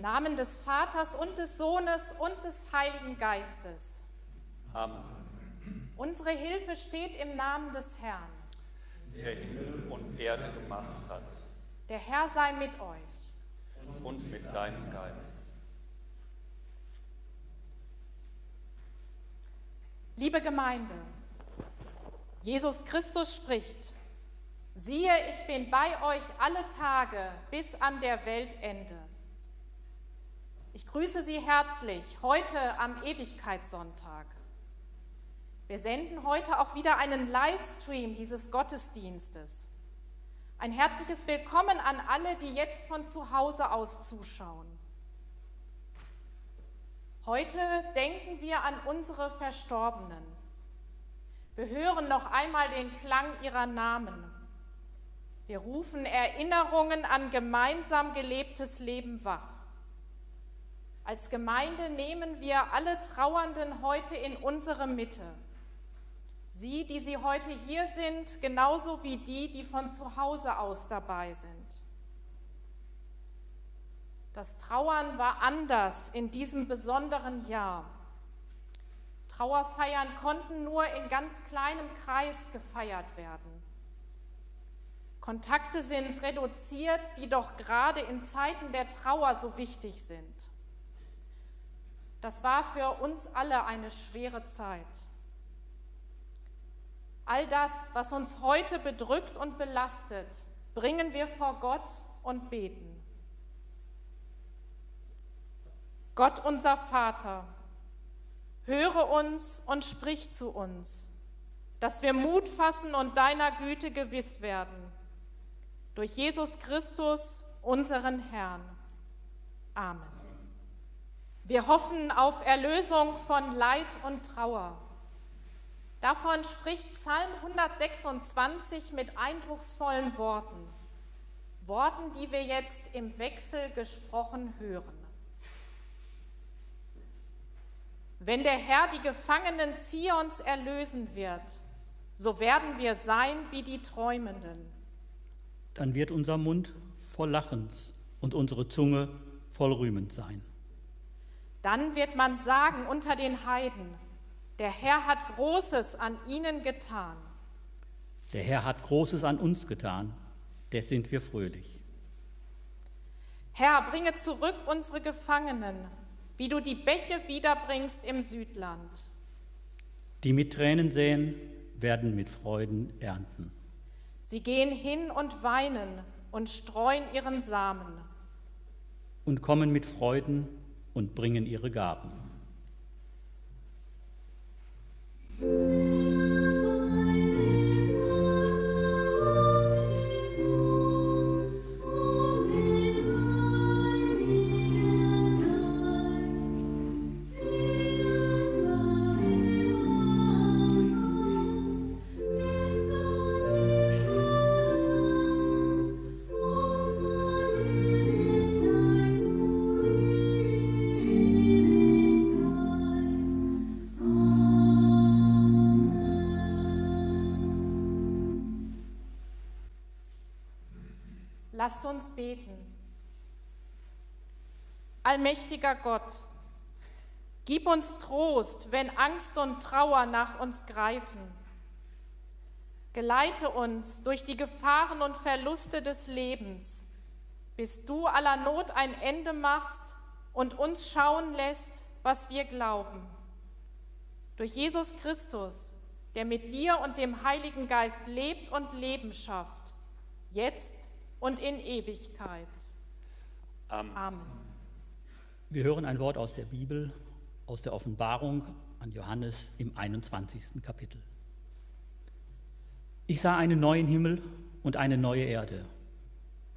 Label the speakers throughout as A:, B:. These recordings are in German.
A: Im Namen des Vaters und des Sohnes und des Heiligen Geistes.
B: Amen.
A: Unsere Hilfe steht im Namen des Herrn.
B: Der Himmel und Erde gemacht hat.
A: Der Herr sei mit euch.
B: Und mit deinem Geist.
A: Liebe Gemeinde, Jesus Christus spricht, siehe, ich bin bei euch alle Tage bis an der Weltende. Ich grüße Sie herzlich heute am Ewigkeitssonntag. Wir senden heute auch wieder einen Livestream dieses Gottesdienstes. Ein herzliches Willkommen an alle, die jetzt von zu Hause aus zuschauen. Heute denken wir an unsere Verstorbenen. Wir hören noch einmal den Klang ihrer Namen. Wir rufen Erinnerungen an gemeinsam gelebtes Leben wach. Als Gemeinde nehmen wir alle Trauernden heute in unsere Mitte. Sie, die Sie heute hier sind, genauso wie die, die von zu Hause aus dabei sind. Das Trauern war anders in diesem besonderen Jahr. Trauerfeiern konnten nur in ganz kleinem Kreis gefeiert werden. Kontakte sind reduziert, die doch gerade in Zeiten der Trauer so wichtig sind. Das war für uns alle eine schwere Zeit. All das, was uns heute bedrückt und belastet, bringen wir vor Gott und beten. Gott unser Vater, höre uns und sprich zu uns, dass wir Mut fassen und deiner Güte gewiss werden. Durch Jesus Christus, unseren Herrn. Amen. Wir hoffen auf Erlösung von Leid und Trauer. Davon spricht Psalm 126 mit eindrucksvollen Worten. Worten, die wir jetzt im Wechsel gesprochen hören. Wenn der Herr die Gefangenen Zions erlösen wird, so werden wir sein wie die Träumenden.
C: Dann wird unser Mund voll Lachens und unsere Zunge voll rühmend sein.
A: Dann wird man sagen unter den Heiden, der Herr hat Großes an ihnen getan.
C: Der Herr hat Großes an uns getan, des sind wir fröhlich.
A: Herr, bringe zurück unsere Gefangenen wie du die Bäche wiederbringst im Südland.
C: Die mit Tränen säen, werden mit Freuden ernten.
A: Sie gehen hin und weinen und streuen ihren Samen.
C: Und kommen mit Freuden und bringen ihre Gaben.
A: Uns beten. Allmächtiger Gott, gib uns Trost, wenn Angst und Trauer nach uns greifen. Geleite uns durch die Gefahren und Verluste des Lebens, bis du aller Not ein Ende machst und uns schauen lässt, was wir glauben. Durch Jesus Christus, der mit dir und dem Heiligen Geist lebt und Leben schafft, jetzt und in Ewigkeit.
B: Amen.
A: Amen.
C: Wir hören ein Wort aus der Bibel, aus der Offenbarung an Johannes im 21. Kapitel. Ich sah einen neuen Himmel und eine neue Erde,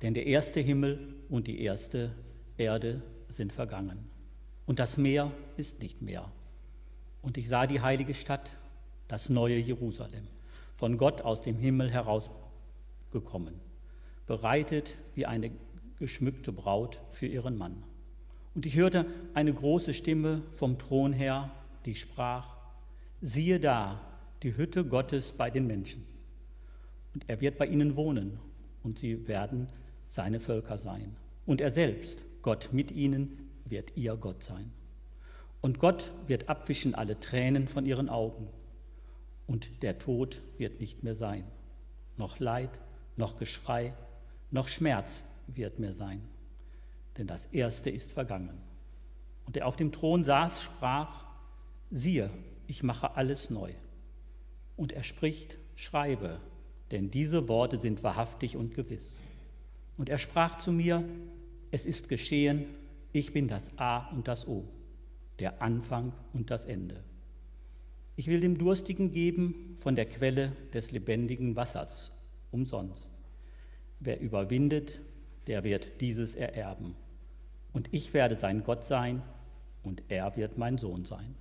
C: denn der erste Himmel und die erste Erde sind vergangen und das Meer ist nicht mehr. Und ich sah die heilige Stadt, das neue Jerusalem, von Gott aus dem Himmel herausgekommen bereitet wie eine geschmückte Braut für ihren Mann. Und ich hörte eine große Stimme vom Thron her, die sprach, siehe da, die Hütte Gottes bei den Menschen. Und er wird bei ihnen wohnen, und sie werden seine Völker sein. Und er selbst Gott mit ihnen wird ihr Gott sein. Und Gott wird abwischen alle Tränen von ihren Augen. Und der Tod wird nicht mehr sein. Noch Leid, noch Geschrei, noch Schmerz wird mehr sein. Denn das Erste ist vergangen. Und der auf dem Thron saß, sprach, siehe, ich mache alles neu. Und er spricht, schreibe, denn diese Worte sind wahrhaftig und gewiss. Und er sprach zu mir, es ist geschehen, ich bin das A und das O, der Anfang und das Ende. Ich will dem Durstigen geben von der Quelle des lebendigen Wassers, umsonst. Wer überwindet, der wird dieses ererben. Und ich werde sein Gott sein und er wird mein Sohn sein.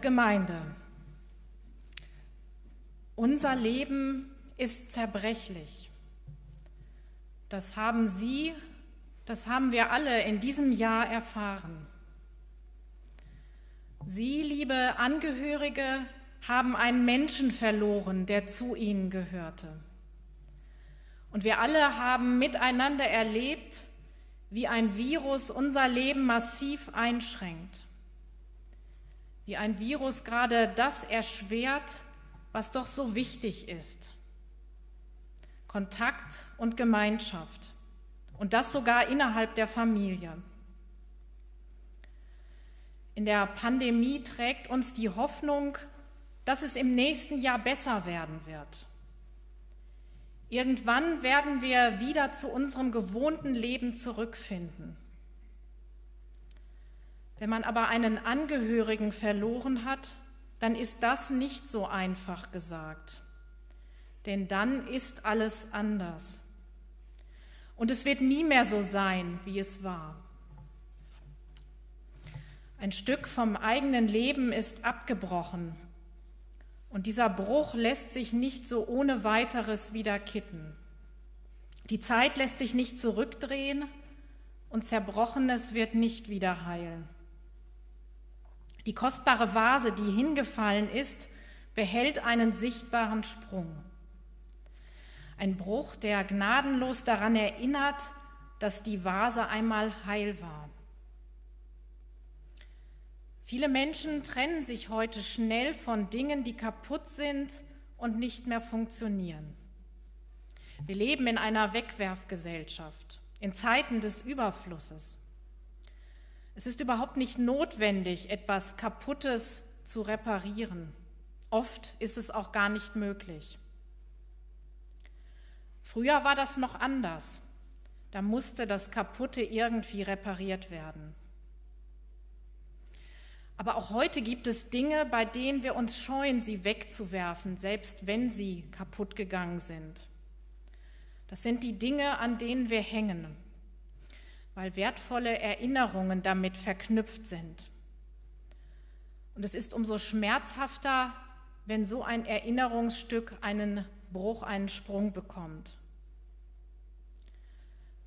A: Gemeinde, unser Leben ist zerbrechlich. Das haben Sie, das haben wir alle in diesem Jahr erfahren. Sie, liebe Angehörige, haben einen Menschen verloren, der zu Ihnen gehörte. Und wir alle haben miteinander erlebt, wie ein Virus unser Leben massiv einschränkt wie ein Virus gerade das erschwert, was doch so wichtig ist. Kontakt und Gemeinschaft. Und das sogar innerhalb der Familie. In der Pandemie trägt uns die Hoffnung, dass es im nächsten Jahr besser werden wird. Irgendwann werden wir wieder zu unserem gewohnten Leben zurückfinden. Wenn man aber einen Angehörigen verloren hat, dann ist das nicht so einfach gesagt. Denn dann ist alles anders. Und es wird nie mehr so sein, wie es war. Ein Stück vom eigenen Leben ist abgebrochen. Und dieser Bruch lässt sich nicht so ohne weiteres wieder kitten. Die Zeit lässt sich nicht zurückdrehen und Zerbrochenes wird nicht wieder heilen. Die kostbare Vase, die hingefallen ist, behält einen sichtbaren Sprung. Ein Bruch, der gnadenlos daran erinnert, dass die Vase einmal heil war. Viele Menschen trennen sich heute schnell von Dingen, die kaputt sind und nicht mehr funktionieren. Wir leben in einer Wegwerfgesellschaft, in Zeiten des Überflusses. Es ist überhaupt nicht notwendig, etwas Kaputtes zu reparieren. Oft ist es auch gar nicht möglich. Früher war das noch anders. Da musste das Kaputte irgendwie repariert werden. Aber auch heute gibt es Dinge, bei denen wir uns scheuen, sie wegzuwerfen, selbst wenn sie kaputt gegangen sind. Das sind die Dinge, an denen wir hängen, weil wertvolle Erinnerungen damit verknüpft sind. Und es ist umso schmerzhafter, wenn so ein Erinnerungsstück einen Bruch, einen Sprung bekommt.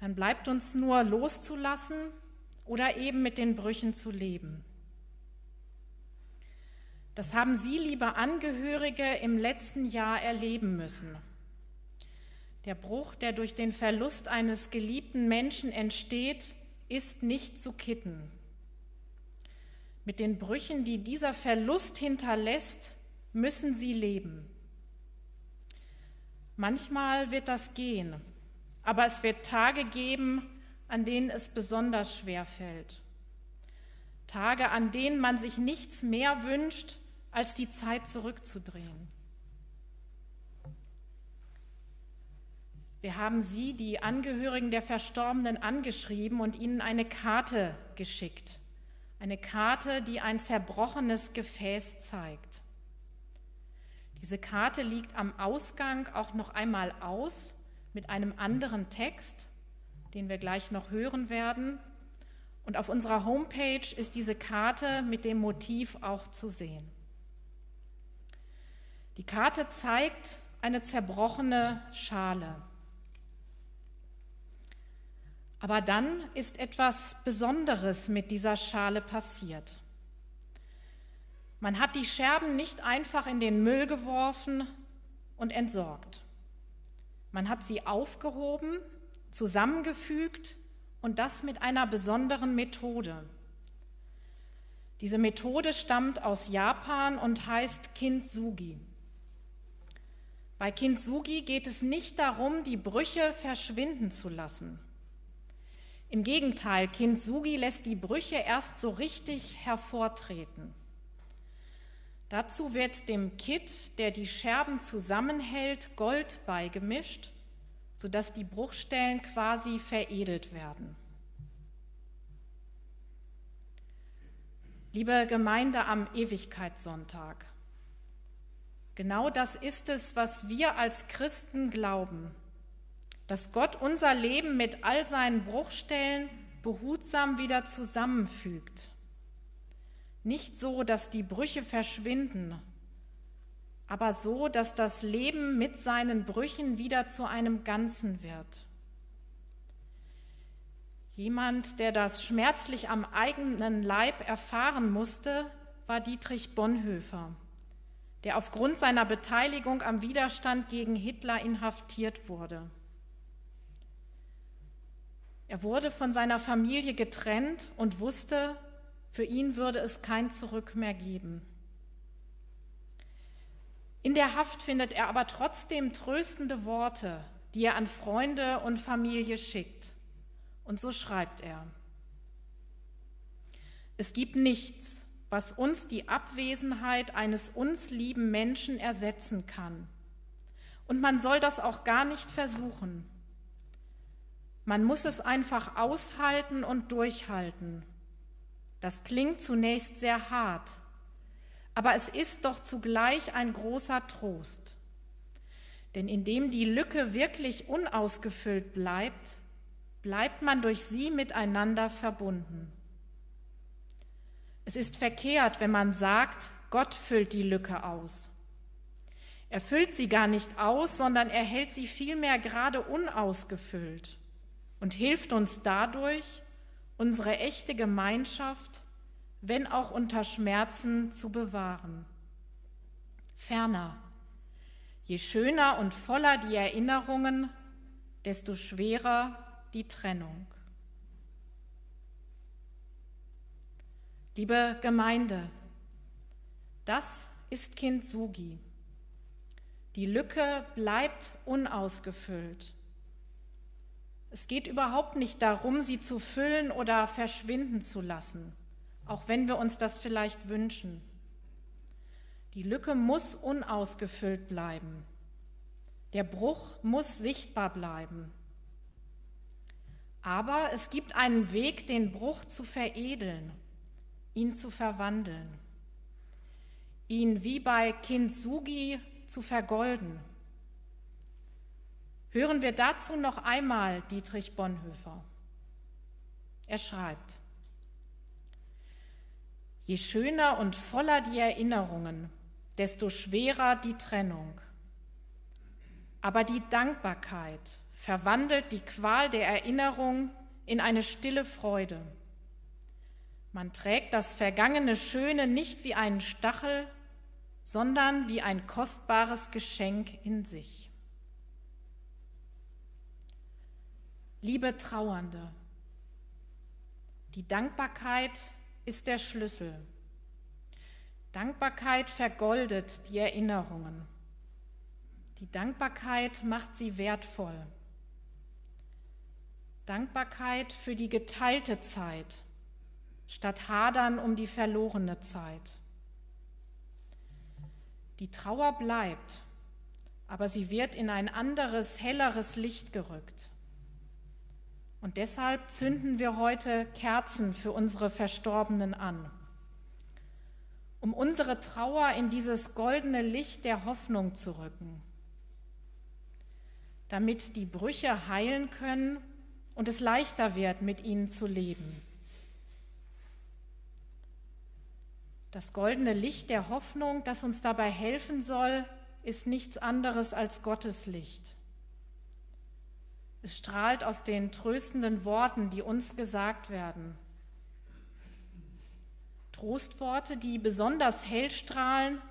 A: Dann bleibt uns nur loszulassen oder eben mit den Brüchen zu leben. Das haben Sie, liebe Angehörige, im letzten Jahr erleben müssen. Der Bruch, der durch den Verlust eines geliebten Menschen entsteht, ist nicht zu kitten. Mit den Brüchen, die dieser Verlust hinterlässt, müssen sie leben. Manchmal wird das gehen, aber es wird Tage geben, an denen es besonders schwer fällt. Tage, an denen man sich nichts mehr wünscht, als die Zeit zurückzudrehen. Wir haben sie, die Angehörigen der Verstorbenen, angeschrieben und ihnen eine Karte geschickt. Eine Karte, die ein zerbrochenes Gefäß zeigt. Diese Karte liegt am Ausgang auch noch einmal aus mit einem anderen Text, den wir gleich noch hören werden. Und auf unserer Homepage ist diese Karte mit dem Motiv auch zu sehen. Die Karte zeigt eine zerbrochene Schale. Aber dann ist etwas Besonderes mit dieser Schale passiert. Man hat die Scherben nicht einfach in den Müll geworfen und entsorgt. Man hat sie aufgehoben, zusammengefügt und das mit einer besonderen Methode. Diese Methode stammt aus Japan und heißt Kintsugi. Bei Kintsugi geht es nicht darum, die Brüche verschwinden zu lassen. Im Gegenteil, Kintsugi lässt die Brüche erst so richtig hervortreten. Dazu wird dem Kitt, der die Scherben zusammenhält, Gold beigemischt, sodass die Bruchstellen quasi veredelt werden. Liebe Gemeinde am Ewigkeitssonntag, genau das ist es, was wir als Christen glauben dass Gott unser Leben mit all seinen Bruchstellen behutsam wieder zusammenfügt. Nicht so, dass die Brüche verschwinden, aber so, dass das Leben mit seinen Brüchen wieder zu einem Ganzen wird. Jemand, der das schmerzlich am eigenen Leib erfahren musste, war Dietrich Bonhoeffer, der aufgrund seiner Beteiligung am Widerstand gegen Hitler inhaftiert wurde. Er wurde von seiner Familie getrennt und wusste, für ihn würde es kein Zurück mehr geben. In der Haft findet er aber trotzdem tröstende Worte, die er an Freunde und Familie schickt. Und so schreibt er. Es gibt nichts, was uns die Abwesenheit eines uns lieben Menschen ersetzen kann. Und man soll das auch gar nicht versuchen. Man muss es einfach aushalten und durchhalten. Das klingt zunächst sehr hart, aber es ist doch zugleich ein großer Trost. Denn indem die Lücke wirklich unausgefüllt bleibt, bleibt man durch sie miteinander verbunden. Es ist verkehrt, wenn man sagt, Gott füllt die Lücke aus. Er füllt sie gar nicht aus, sondern er hält sie vielmehr gerade unausgefüllt und hilft uns dadurch, unsere echte Gemeinschaft, wenn auch unter Schmerzen, zu bewahren. Ferner, je schöner und voller die Erinnerungen, desto schwerer die Trennung. Liebe Gemeinde, das ist Kind Sugi. Die Lücke bleibt unausgefüllt. Es geht überhaupt nicht darum, sie zu füllen oder verschwinden zu lassen, auch wenn wir uns das vielleicht wünschen. Die Lücke muss unausgefüllt bleiben. Der Bruch muss sichtbar bleiben. Aber es gibt einen Weg, den Bruch zu veredeln, ihn zu verwandeln, ihn wie bei Kind Sugi zu vergolden. Hören wir dazu noch einmal Dietrich Bonhoeffer. Er schreibt, Je schöner und voller die Erinnerungen, desto schwerer die Trennung. Aber die Dankbarkeit verwandelt die Qual der Erinnerung in eine stille Freude. Man trägt das vergangene Schöne nicht wie einen Stachel, sondern wie ein kostbares Geschenk in sich. Liebe Trauernde, die Dankbarkeit ist der Schlüssel. Dankbarkeit vergoldet die Erinnerungen. Die Dankbarkeit macht sie wertvoll. Dankbarkeit für die geteilte Zeit, statt Hadern um die verlorene Zeit. Die Trauer bleibt, aber sie wird in ein anderes, helleres Licht gerückt. Und deshalb zünden wir heute Kerzen für unsere Verstorbenen an, um unsere Trauer in dieses goldene Licht der Hoffnung zu rücken, damit die Brüche heilen können und es leichter wird, mit ihnen zu leben. Das goldene Licht der Hoffnung, das uns dabei helfen soll, ist nichts anderes als Gottes Licht. Es strahlt aus den tröstenden Worten, die uns gesagt werden. Trostworte, die besonders hell strahlen,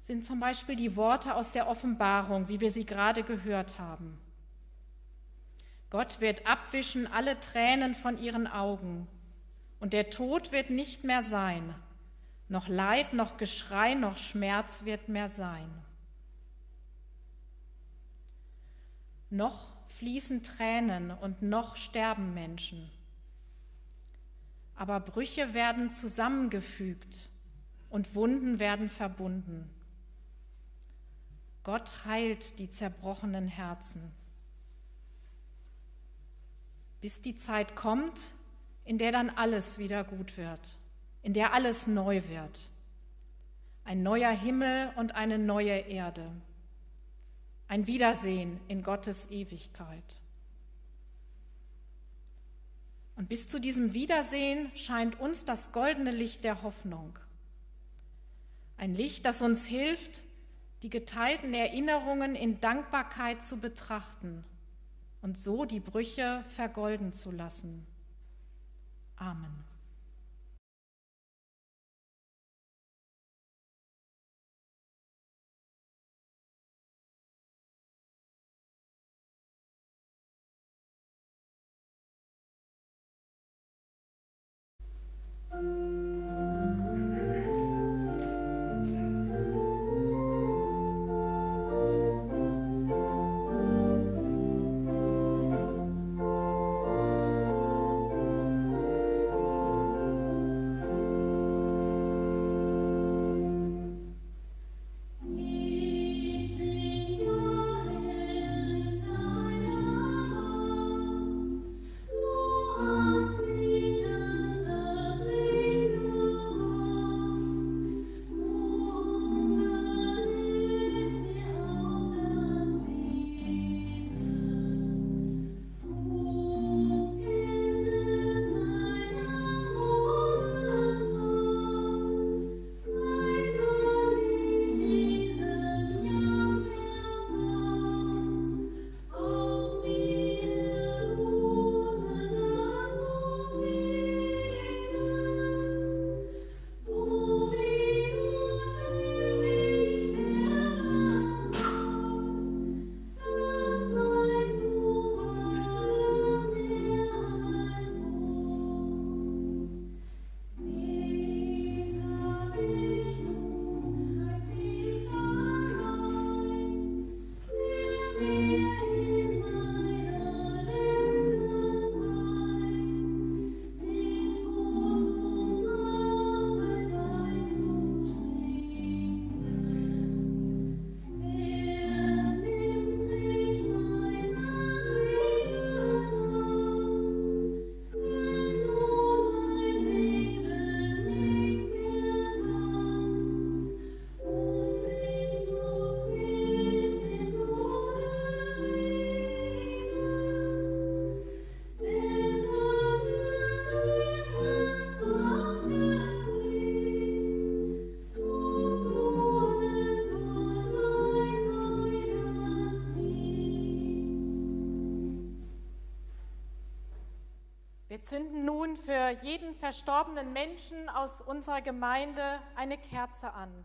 A: sind zum Beispiel die Worte aus der Offenbarung, wie wir sie gerade gehört haben. Gott wird abwischen alle Tränen von ihren Augen und der Tod wird nicht mehr sein noch Leid, noch Geschrei, noch Schmerz wird mehr sein. Noch fließen Tränen und noch sterben Menschen. Aber Brüche werden zusammengefügt und Wunden werden verbunden. Gott heilt die zerbrochenen Herzen. Bis die Zeit kommt, in der dann alles wieder gut wird in der alles neu wird. Ein neuer Himmel und eine neue Erde. Ein Wiedersehen in Gottes Ewigkeit. Und bis zu diesem Wiedersehen scheint uns das goldene Licht der Hoffnung. Ein Licht, das uns hilft, die geteilten Erinnerungen in Dankbarkeit zu betrachten und so die Brüche vergolden zu lassen. Amen. Wir zünden nun für jeden verstorbenen Menschen aus unserer Gemeinde eine Kerze an.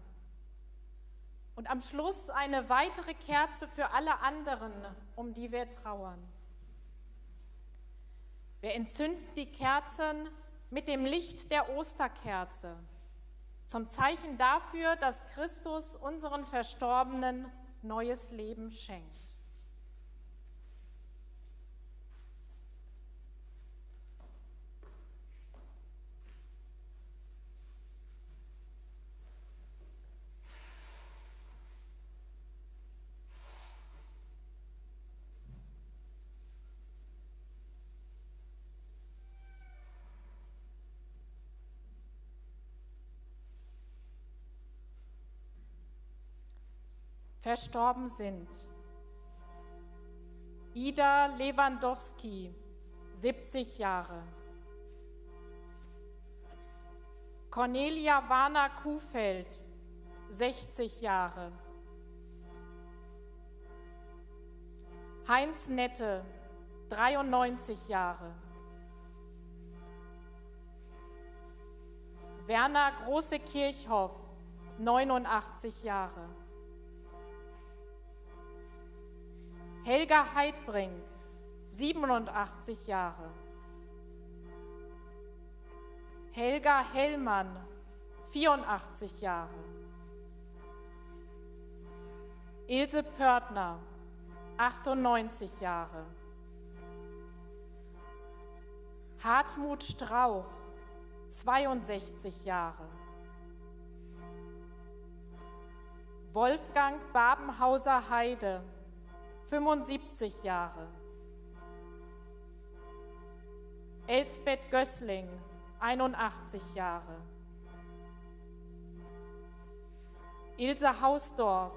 A: Und am Schluss eine weitere Kerze für alle anderen, um die wir trauern. Wir entzünden die Kerzen mit dem Licht der Osterkerze zum Zeichen dafür, dass Christus unseren Verstorbenen neues Leben schenkt. Verstorben sind. Ida Lewandowski, 70 Jahre. Cornelia Warner Kuhfeld, 60 Jahre. Heinz Nette, 93 Jahre. Werner Große Kirchhoff, 89 Jahre. Helga Heidbrink, 87 Jahre. Helga Hellmann, 84 Jahre. Ilse Pörtner, 98 Jahre. Hartmut Strauch, 62 Jahre. Wolfgang Babenhauser Heide, 75 Jahre. Elsbeth Gößling, 81 Jahre. Ilse Hausdorf,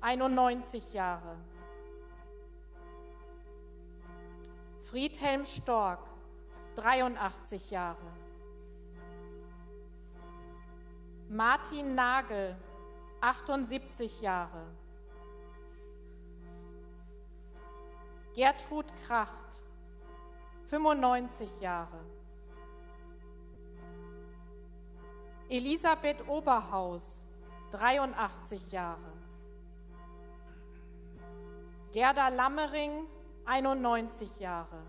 A: 91 Jahre. Friedhelm Stork, 83 Jahre. Martin Nagel, 78 Jahre. Gertrud Kracht, 95 Jahre. Elisabeth Oberhaus, 83 Jahre. Gerda Lammering, 91 Jahre.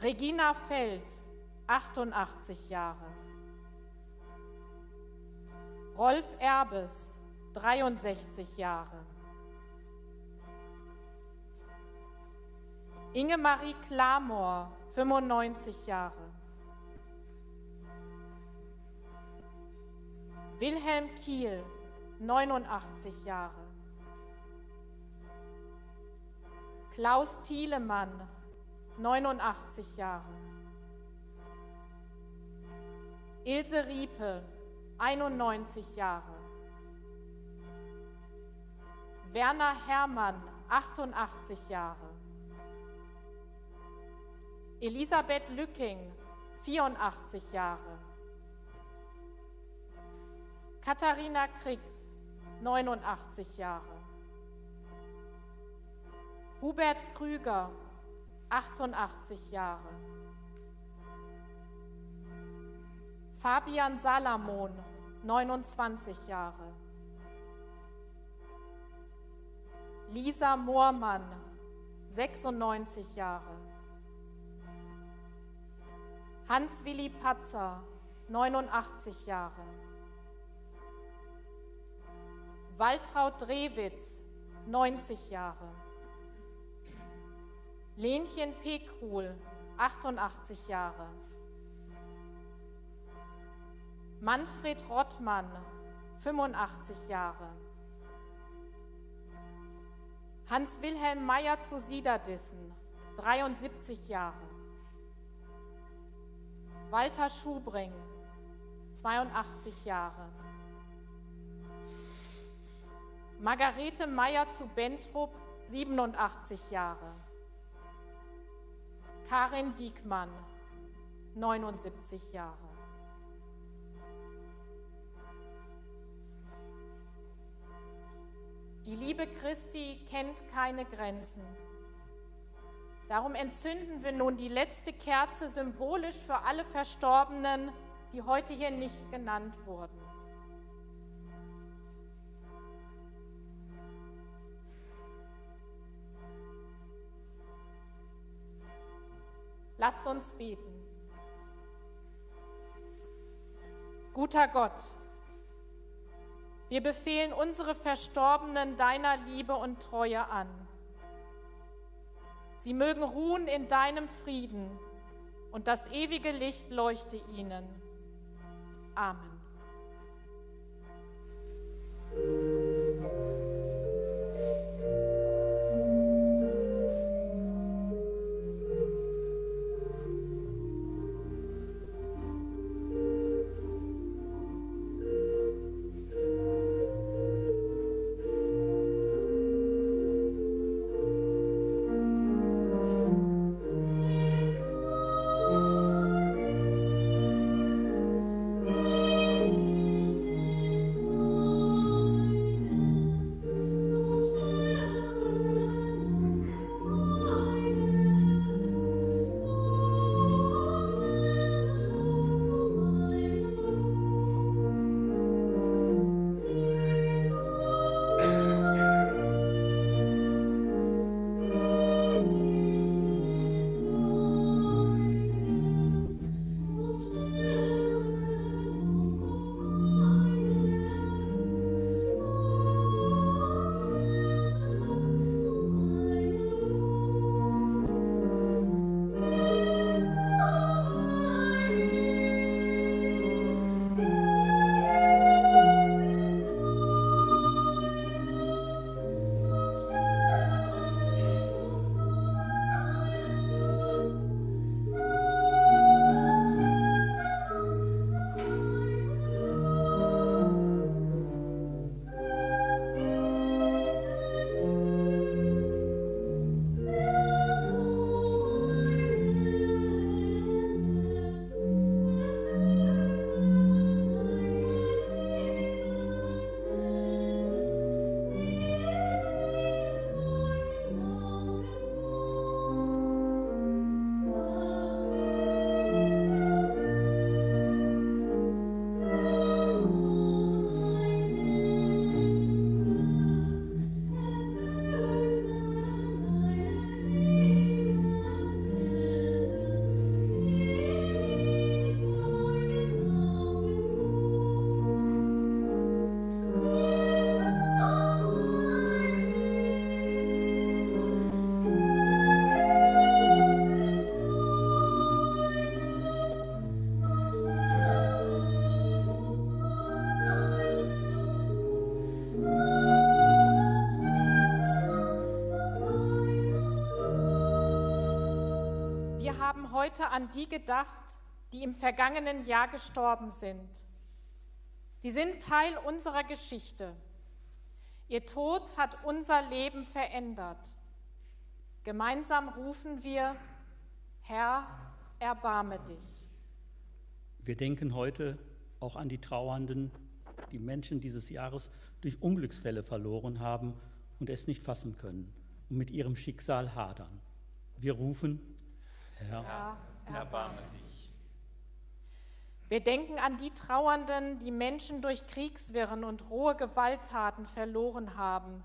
A: Regina Feld, 88 Jahre. Rolf Erbes, 63 Jahre. Inge-Marie Klamor, 95 Jahre. Wilhelm Kiel, 89 Jahre. Klaus Thielemann, 89 Jahre. Ilse Riepe, 91 Jahre. Werner Herrmann, 88 Jahre. Elisabeth Lücking, 84 Jahre. Katharina Kriegs, 89 Jahre. Hubert Krüger, 88 Jahre. Fabian Salamon, 29 Jahre. Lisa Moormann, 96 Jahre. Hans-Willi Patzer, 89 Jahre. Waltraud Drewitz, 90 Jahre. Lenchen Pekruhl, 88 Jahre. Manfred Rottmann, 85 Jahre. Hans-Wilhelm Meyer zu Siederdissen, 73 Jahre. Walter Schubring, 82 Jahre. Margarete Meyer zu Bentrup, 87 Jahre. Karin Diekmann, 79 Jahre. Die Liebe Christi kennt keine Grenzen. Darum entzünden wir nun die letzte Kerze symbolisch für alle Verstorbenen, die heute hier nicht genannt wurden. Lasst uns beten. Guter Gott, wir befehlen unsere Verstorbenen deiner Liebe und Treue an. Sie mögen ruhen in deinem Frieden und das ewige Licht leuchte ihnen. Amen. Heute an die gedacht, die im vergangenen Jahr gestorben sind. Sie sind Teil unserer Geschichte. Ihr Tod hat unser Leben verändert. Gemeinsam rufen wir, Herr, erbarme dich.
C: Wir denken heute auch an die Trauernden, die Menschen dieses Jahres durch Unglücksfälle verloren haben und es nicht fassen können und mit ihrem Schicksal hadern. Wir rufen, Herr,
B: Herr erbarme dich.
A: Wir denken an die Trauernden, die Menschen durch Kriegswirren und rohe Gewalttaten verloren haben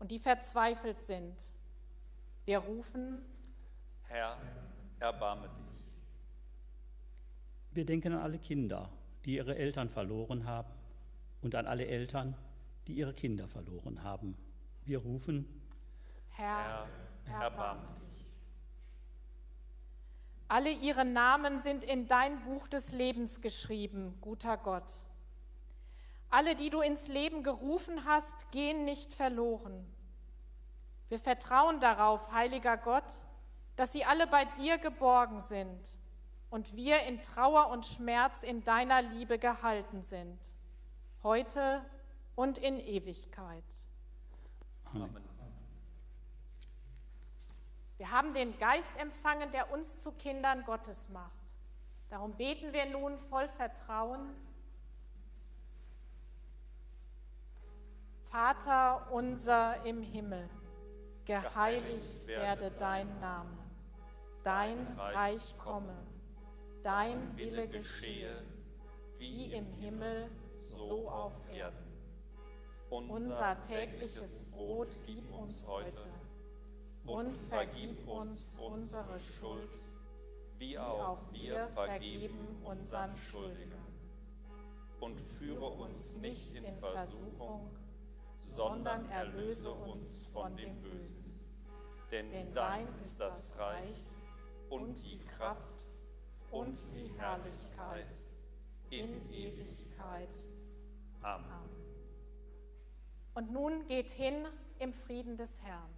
A: und die verzweifelt sind. Wir rufen,
B: Herr, erbarme dich.
C: Wir denken an alle Kinder, die ihre Eltern verloren haben und an alle Eltern, die ihre Kinder verloren haben. Wir rufen,
B: Herr, erbarme dich.
A: Alle ihre Namen sind in dein Buch des Lebens geschrieben, guter Gott. Alle, die du ins Leben gerufen hast, gehen nicht verloren. Wir vertrauen darauf, heiliger Gott, dass sie alle bei dir geborgen sind und wir in Trauer und Schmerz in deiner Liebe gehalten sind, heute und in Ewigkeit. Amen. Wir haben den Geist empfangen, der uns zu Kindern Gottes macht. Darum beten wir nun voll Vertrauen. Vater unser im Himmel, geheiligt werde dein Name. dein Reich komme, dein Wille geschehe, wie im Himmel, so auf Erden. Unser tägliches Brot gib uns heute und vergib uns unsere Schuld, wie auch wir vergeben unseren Schuldigern. Und führe uns nicht in Versuchung, sondern erlöse uns von dem Bösen. Denn dein ist das Reich und die Kraft und die Herrlichkeit in Ewigkeit. Amen. Und nun geht hin im Frieden des Herrn.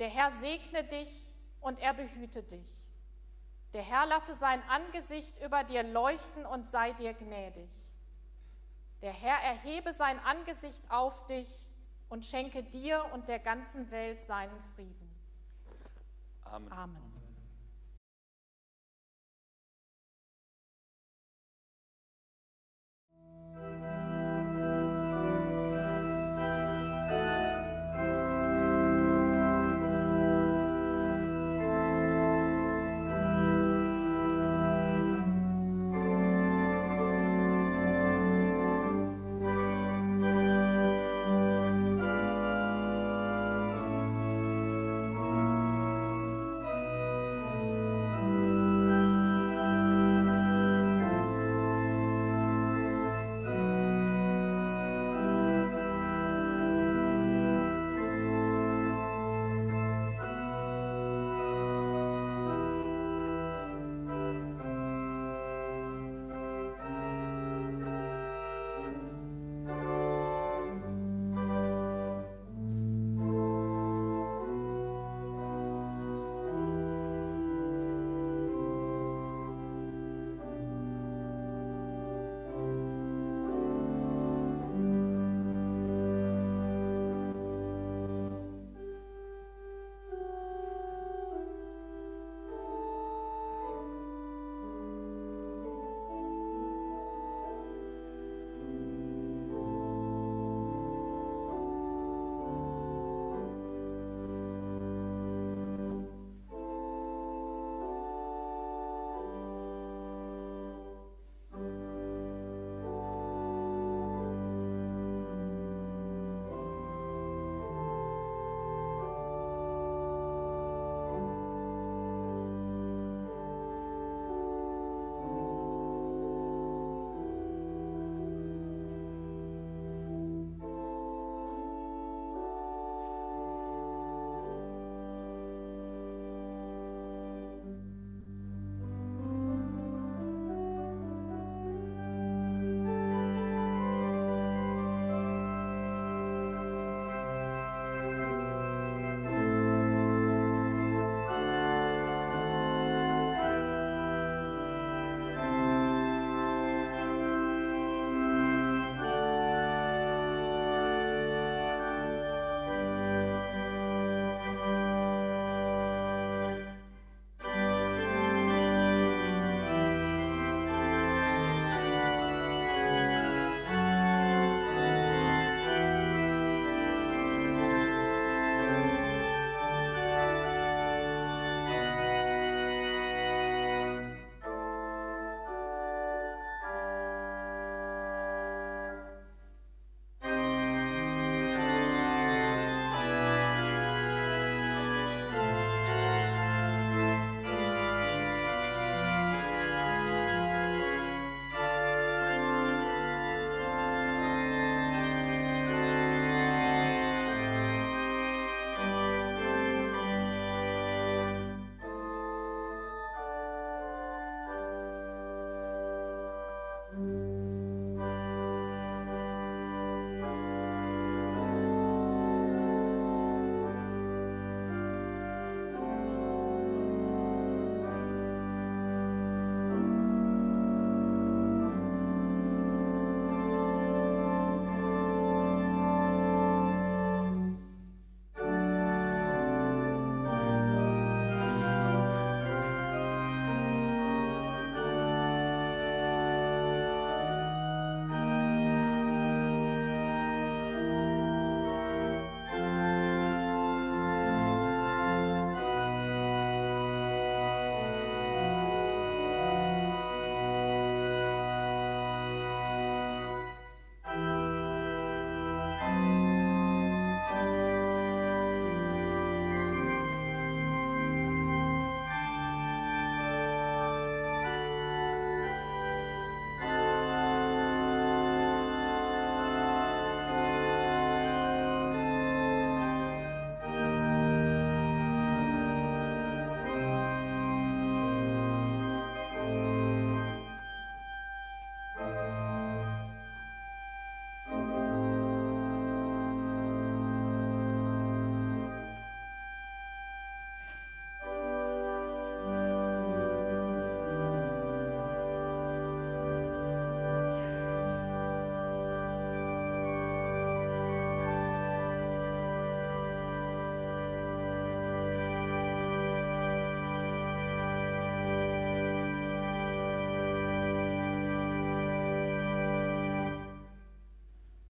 A: Der Herr segne dich und er behüte dich. Der Herr lasse sein Angesicht über dir leuchten und sei dir gnädig. Der Herr erhebe sein Angesicht auf dich und schenke dir und der ganzen Welt seinen Frieden. Amen. Amen.